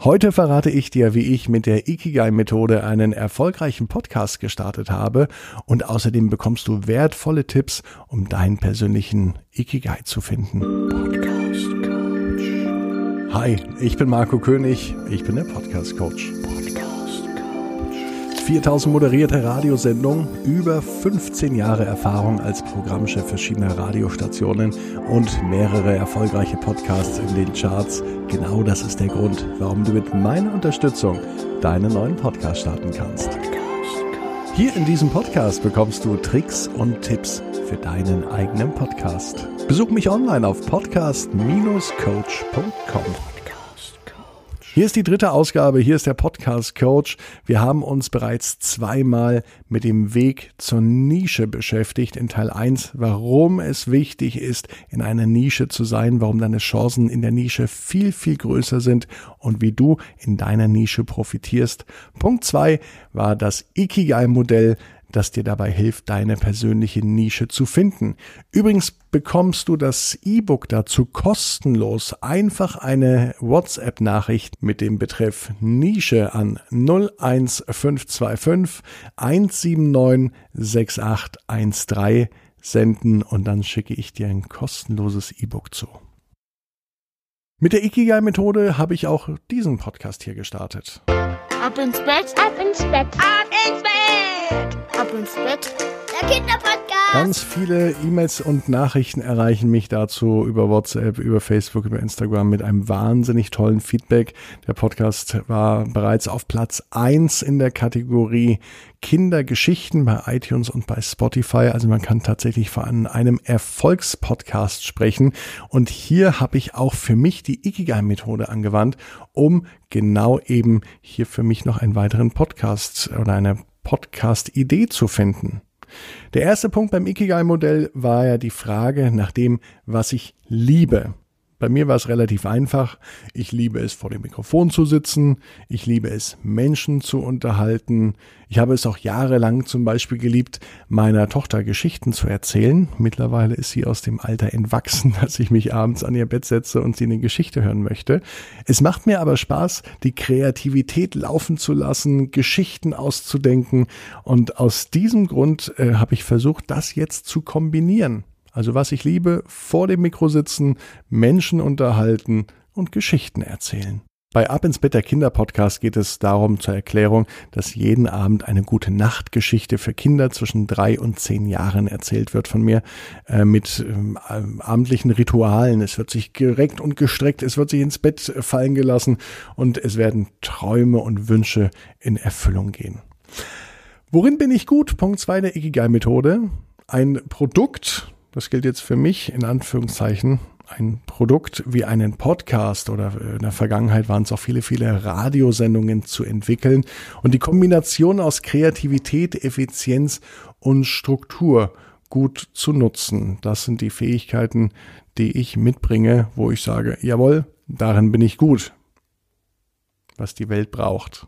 Heute verrate ich dir, wie ich mit der Ikigai-Methode einen erfolgreichen Podcast gestartet habe und außerdem bekommst du wertvolle Tipps, um deinen persönlichen Ikigai zu finden. Podcast Coach. Hi, ich bin Marco König, ich bin der Podcast Coach. 4000 moderierte Radiosendungen, über 15 Jahre Erfahrung als Programmchef verschiedener Radiostationen und mehrere erfolgreiche Podcasts in den Charts. Genau das ist der Grund, warum du mit meiner Unterstützung deinen neuen Podcast starten kannst. Hier in diesem Podcast bekommst du Tricks und Tipps für deinen eigenen Podcast. Besuch mich online auf podcast-coach.com. Hier ist die dritte Ausgabe, hier ist der Podcast Coach. Wir haben uns bereits zweimal mit dem Weg zur Nische beschäftigt. In Teil 1, warum es wichtig ist, in einer Nische zu sein, warum deine Chancen in der Nische viel, viel größer sind und wie du in deiner Nische profitierst. Punkt 2 war das Ikigai-Modell, das dir dabei hilft, deine persönliche Nische zu finden. Übrigens bekommst du das E-Book dazu kostenlos. Einfach eine WhatsApp-Nachricht mit dem Betreff Nische an 01525 179 6813 senden und dann schicke ich dir ein kostenloses E-Book zu. Mit der Ikigai-Methode habe ich auch diesen Podcast hier gestartet. Ab ins Bett, ab ins Bett, ab ins Bett, ab ins Bett. Der Kinderpodcast. Ganz viele E-Mails und Nachrichten erreichen mich dazu über WhatsApp, über Facebook, über Instagram mit einem wahnsinnig tollen Feedback. Der Podcast war bereits auf Platz eins in der Kategorie Kindergeschichten bei iTunes und bei Spotify. Also man kann tatsächlich von einem Erfolgspodcast sprechen. Und hier habe ich auch für mich die Ikigai-Methode angewandt, um genau eben hier für mich noch einen weiteren Podcast oder eine Podcast-Idee zu finden. Der erste Punkt beim Ikigai-Modell war ja die Frage nach dem, was ich liebe. Bei mir war es relativ einfach. Ich liebe es, vor dem Mikrofon zu sitzen. Ich liebe es, Menschen zu unterhalten. Ich habe es auch jahrelang zum Beispiel geliebt, meiner Tochter Geschichten zu erzählen. Mittlerweile ist sie aus dem Alter entwachsen, dass ich mich abends an ihr Bett setze und sie eine Geschichte hören möchte. Es macht mir aber Spaß, die Kreativität laufen zu lassen, Geschichten auszudenken. Und aus diesem Grund äh, habe ich versucht, das jetzt zu kombinieren. Also was ich liebe, vor dem Mikro sitzen, Menschen unterhalten und Geschichten erzählen. Bei Ab ins Bett der Kinder Podcast geht es darum zur Erklärung, dass jeden Abend eine gute Nachtgeschichte für Kinder zwischen drei und zehn Jahren erzählt wird von mir äh, mit ähm, abendlichen Ritualen. Es wird sich gereckt und gestreckt, es wird sich ins Bett fallen gelassen und es werden Träume und Wünsche in Erfüllung gehen. Worin bin ich gut? Punkt zwei der Ikigai Methode. Ein Produkt, das gilt jetzt für mich in Anführungszeichen, ein Produkt wie einen Podcast oder in der Vergangenheit waren es auch viele, viele Radiosendungen zu entwickeln und die Kombination aus Kreativität, Effizienz und Struktur gut zu nutzen. Das sind die Fähigkeiten, die ich mitbringe, wo ich sage, jawohl, darin bin ich gut, was die Welt braucht.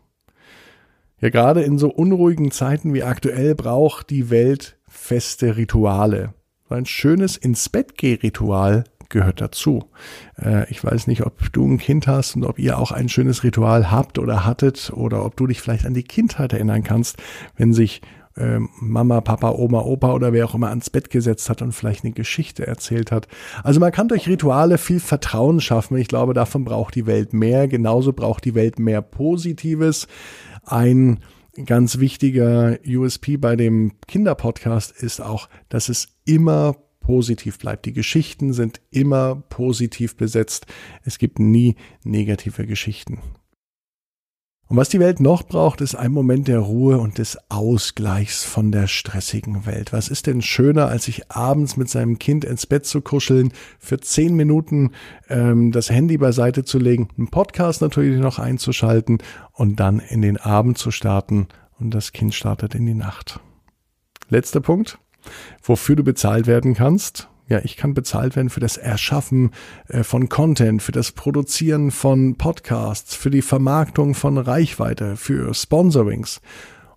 Ja, gerade in so unruhigen Zeiten wie aktuell braucht die Welt feste Rituale ein schönes ins Bett geh Ritual gehört dazu. Äh, ich weiß nicht, ob du ein Kind hast und ob ihr auch ein schönes Ritual habt oder hattet oder ob du dich vielleicht an die Kindheit erinnern kannst, wenn sich ähm, Mama, Papa, Oma, Opa oder wer auch immer ans Bett gesetzt hat und vielleicht eine Geschichte erzählt hat. Also man kann durch Rituale viel Vertrauen schaffen. Ich glaube, davon braucht die Welt mehr. Genauso braucht die Welt mehr Positives. Ein ganz wichtiger USP bei dem Kinderpodcast ist auch, dass es immer positiv bleibt. Die Geschichten sind immer positiv besetzt. Es gibt nie negative Geschichten. Und was die Welt noch braucht, ist ein Moment der Ruhe und des Ausgleichs von der stressigen Welt. Was ist denn schöner, als sich abends mit seinem Kind ins Bett zu kuscheln, für zehn Minuten ähm, das Handy beiseite zu legen, einen Podcast natürlich noch einzuschalten und dann in den Abend zu starten und das Kind startet in die Nacht. Letzter Punkt, wofür du bezahlt werden kannst ja, ich kann bezahlt werden für das Erschaffen äh, von Content, für das Produzieren von Podcasts, für die Vermarktung von Reichweite, für Sponsorings.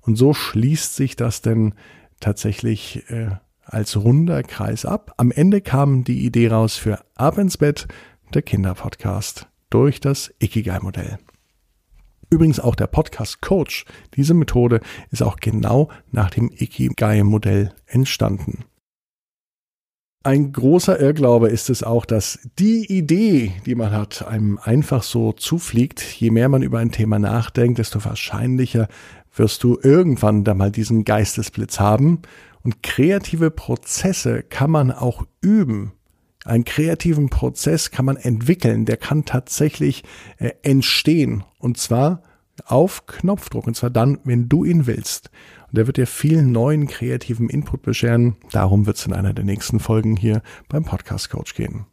Und so schließt sich das denn tatsächlich äh, als runder Kreis ab. Am Ende kam die Idee raus für Ab ins Bett, der Kinderpodcast, durch das Ikigai-Modell. Übrigens auch der Podcast Coach. Diese Methode ist auch genau nach dem Ikigai-Modell entstanden. Ein großer Irrglaube ist es auch, dass die Idee, die man hat, einem einfach so zufliegt. Je mehr man über ein Thema nachdenkt, desto wahrscheinlicher wirst du irgendwann da mal diesen Geistesblitz haben. Und kreative Prozesse kann man auch üben. Einen kreativen Prozess kann man entwickeln, der kann tatsächlich äh, entstehen. Und zwar auf Knopfdruck. Und zwar dann, wenn du ihn willst. Und der wird dir viel neuen kreativen Input bescheren. Darum wird es in einer der nächsten Folgen hier beim Podcast Coach gehen.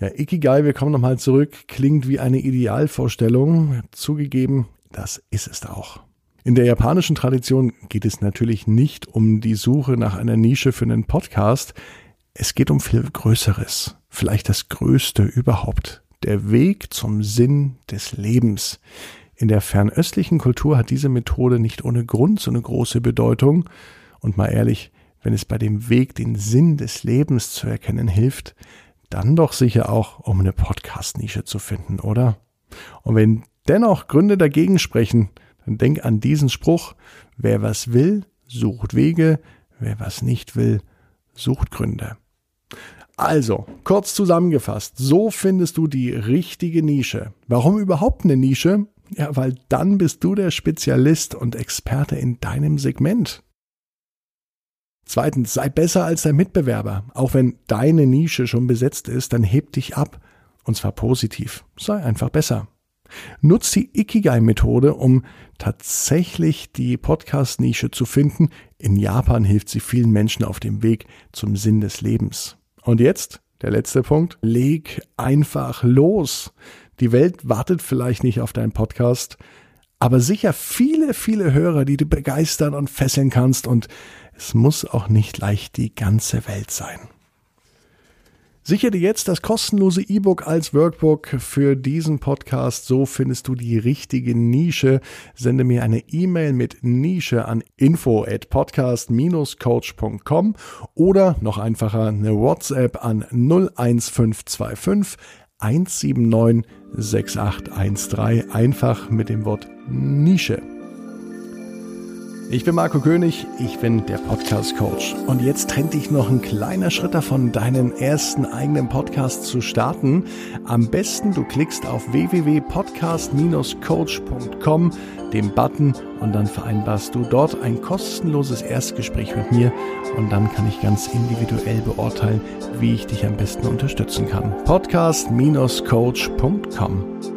Ja, Ikigai, wir kommen nochmal zurück, klingt wie eine Idealvorstellung. Zugegeben, das ist es auch. In der japanischen Tradition geht es natürlich nicht um die Suche nach einer Nische für einen Podcast. Es geht um viel Größeres, vielleicht das Größte überhaupt. Der Weg zum Sinn des Lebens. In der fernöstlichen Kultur hat diese Methode nicht ohne Grund so eine große Bedeutung. Und mal ehrlich, wenn es bei dem Weg den Sinn des Lebens zu erkennen hilft, dann doch sicher auch, um eine Podcast-Nische zu finden, oder? Und wenn dennoch Gründe dagegen sprechen, dann denk an diesen Spruch, wer was will, sucht Wege, wer was nicht will, sucht Gründe. Also, kurz zusammengefasst, so findest du die richtige Nische. Warum überhaupt eine Nische? Ja, weil dann bist du der Spezialist und Experte in deinem Segment. Zweitens, sei besser als dein Mitbewerber. Auch wenn deine Nische schon besetzt ist, dann heb dich ab. Und zwar positiv. Sei einfach besser. Nutz die Ikigai-Methode, um tatsächlich die Podcast-Nische zu finden. In Japan hilft sie vielen Menschen auf dem Weg zum Sinn des Lebens. Und jetzt der letzte Punkt. Leg einfach los. Die Welt wartet vielleicht nicht auf deinen Podcast, aber sicher viele, viele Hörer, die du begeistern und fesseln kannst. Und es muss auch nicht leicht die ganze Welt sein. Sichere dir jetzt das kostenlose E-Book als Workbook für diesen Podcast. So findest du die richtige Nische. Sende mir eine E-Mail mit Nische an info at podcast-coach.com oder noch einfacher eine WhatsApp an 01525 179 6813. Einfach mit dem Wort Nische. Ich bin Marco König, ich bin der Podcast Coach. Und jetzt trennt dich noch ein kleiner Schritt davon, deinen ersten eigenen Podcast zu starten. Am besten du klickst auf www.podcast-coach.com, den Button, und dann vereinbarst du dort ein kostenloses Erstgespräch mit mir. Und dann kann ich ganz individuell beurteilen, wie ich dich am besten unterstützen kann. Podcast-coach.com